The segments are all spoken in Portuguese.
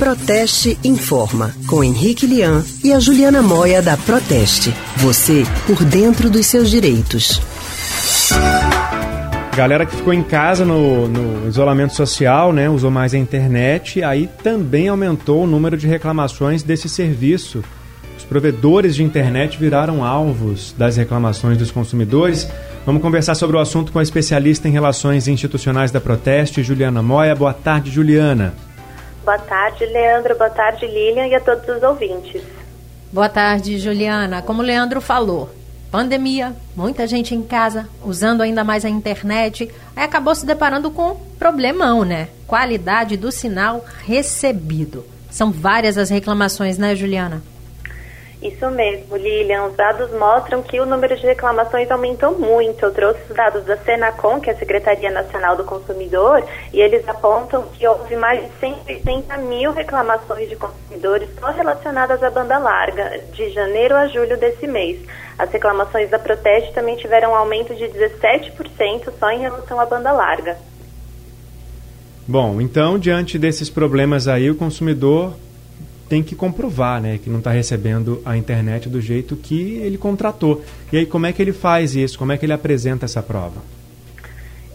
Proteste Informa, com Henrique Lian e a Juliana Moia da Proteste. Você por dentro dos seus direitos. Galera que ficou em casa no, no, isolamento social, né, usou mais a internet, aí também aumentou o número de reclamações desse serviço. Os provedores de internet viraram alvos das reclamações dos consumidores. Vamos conversar sobre o assunto com a especialista em relações institucionais da Proteste, Juliana Moia. Boa tarde, Juliana. Boa tarde, Leandro. Boa tarde, Lilian e a todos os ouvintes. Boa tarde, Juliana. Como o Leandro falou, pandemia, muita gente em casa, usando ainda mais a internet, aí acabou se deparando com um problemão, né? Qualidade do sinal recebido. São várias as reclamações, né, Juliana? Isso mesmo, Lilian. Os dados mostram que o número de reclamações aumentou muito. Eu trouxe os dados da Senacom, que é a Secretaria Nacional do Consumidor, e eles apontam que houve mais de 180 mil reclamações de consumidores só relacionadas à banda larga, de janeiro a julho desse mês. As reclamações da Proteste também tiveram um aumento de 17% só em relação à banda larga. Bom, então, diante desses problemas aí, o consumidor tem que comprovar né, que não está recebendo a internet do jeito que ele contratou. E aí, como é que ele faz isso? Como é que ele apresenta essa prova?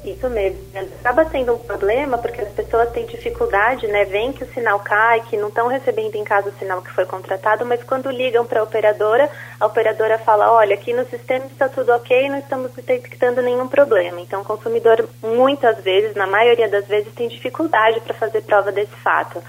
Isso mesmo. Acaba sendo um problema porque as pessoas têm dificuldade, né? Veem que o sinal cai, que não estão recebendo em casa o sinal que foi contratado, mas quando ligam para a operadora, a operadora fala: olha, aqui no sistema está tudo ok, não estamos detectando nenhum problema. Então, o consumidor, muitas vezes, na maioria das vezes, tem dificuldade para fazer prova desse fato.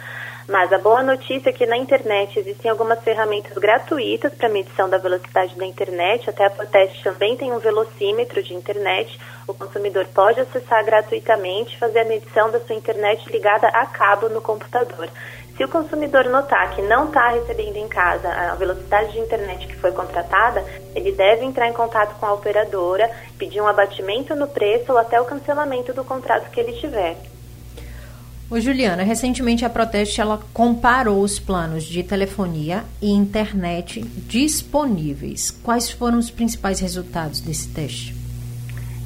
Mas a boa notícia é que na internet existem algumas ferramentas gratuitas para medição da velocidade da internet. Até a Proteste também tem um velocímetro de internet. O consumidor pode acessar gratuitamente, fazer a medição da sua internet ligada a cabo no computador. Se o consumidor notar que não está recebendo em casa a velocidade de internet que foi contratada, ele deve entrar em contato com a operadora, pedir um abatimento no preço ou até o cancelamento do contrato que ele tiver. Ô Juliana, recentemente a Proteste ela comparou os planos de telefonia e internet disponíveis. Quais foram os principais resultados desse teste?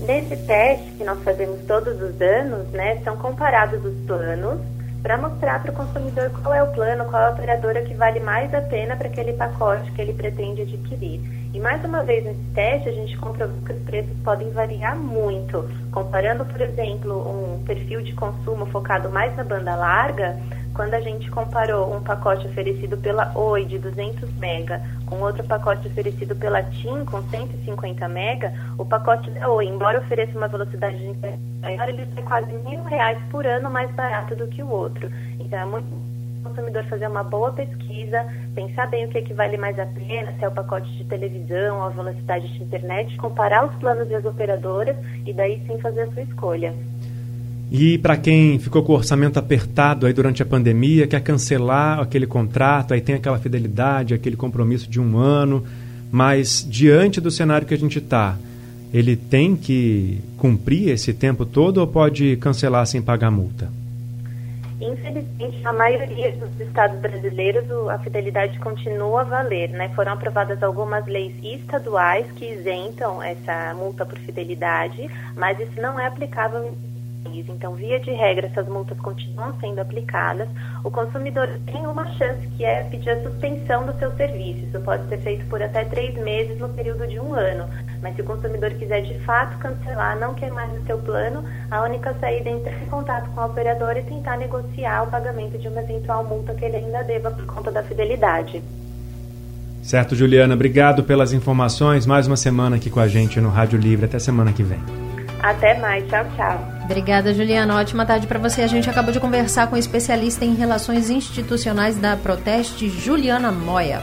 Nesse teste que nós fazemos todos os anos, né, são comparados os planos para mostrar para o consumidor qual é o plano, qual é a operadora que vale mais a pena para aquele pacote que ele pretende adquirir. E mais uma vez nesse teste, a gente comprovou que os preços podem variar muito. Comparando, por exemplo, um perfil de consumo focado mais na banda larga, quando a gente comparou um pacote oferecido pela Oi de 200 mega com outro pacote oferecido pela TIM com 150 mega, o pacote da Oi, embora ofereça uma velocidade de internet maior, ele sai quase mil reais por ano mais barato do que o outro. Então é muito consumidor fazer uma boa pesquisa, pensar bem o que, é que vale mais a pena, se é o pacote de televisão a velocidade de internet, comparar os planos e as operadoras e daí sim fazer a sua escolha. E para quem ficou com o orçamento apertado aí durante a pandemia, quer cancelar aquele contrato, aí tem aquela fidelidade, aquele compromisso de um ano, mas diante do cenário que a gente está, ele tem que cumprir esse tempo todo ou pode cancelar sem pagar multa? Infelizmente, na maioria dos estados brasileiros, a fidelidade continua a valer. Né? Foram aprovadas algumas leis estaduais que isentam essa multa por fidelidade, mas isso não é aplicável então, via de regra, essas multas continuam sendo aplicadas. O consumidor tem uma chance que é pedir a suspensão do seu serviço. Isso pode ser feito por até três meses no período de um ano. Mas se o consumidor quiser de fato cancelar, não quer mais o seu plano, a única saída é entrar em contato com a operadora e tentar negociar o pagamento de uma eventual multa que ele ainda deva por conta da fidelidade. Certo, Juliana. Obrigado pelas informações. Mais uma semana aqui com a gente no Rádio Livre. Até semana que vem. Até mais. Tchau, tchau. Obrigada, Juliana. Ótima tarde para você. A gente acabou de conversar com a especialista em relações institucionais da Proteste, Juliana Moia.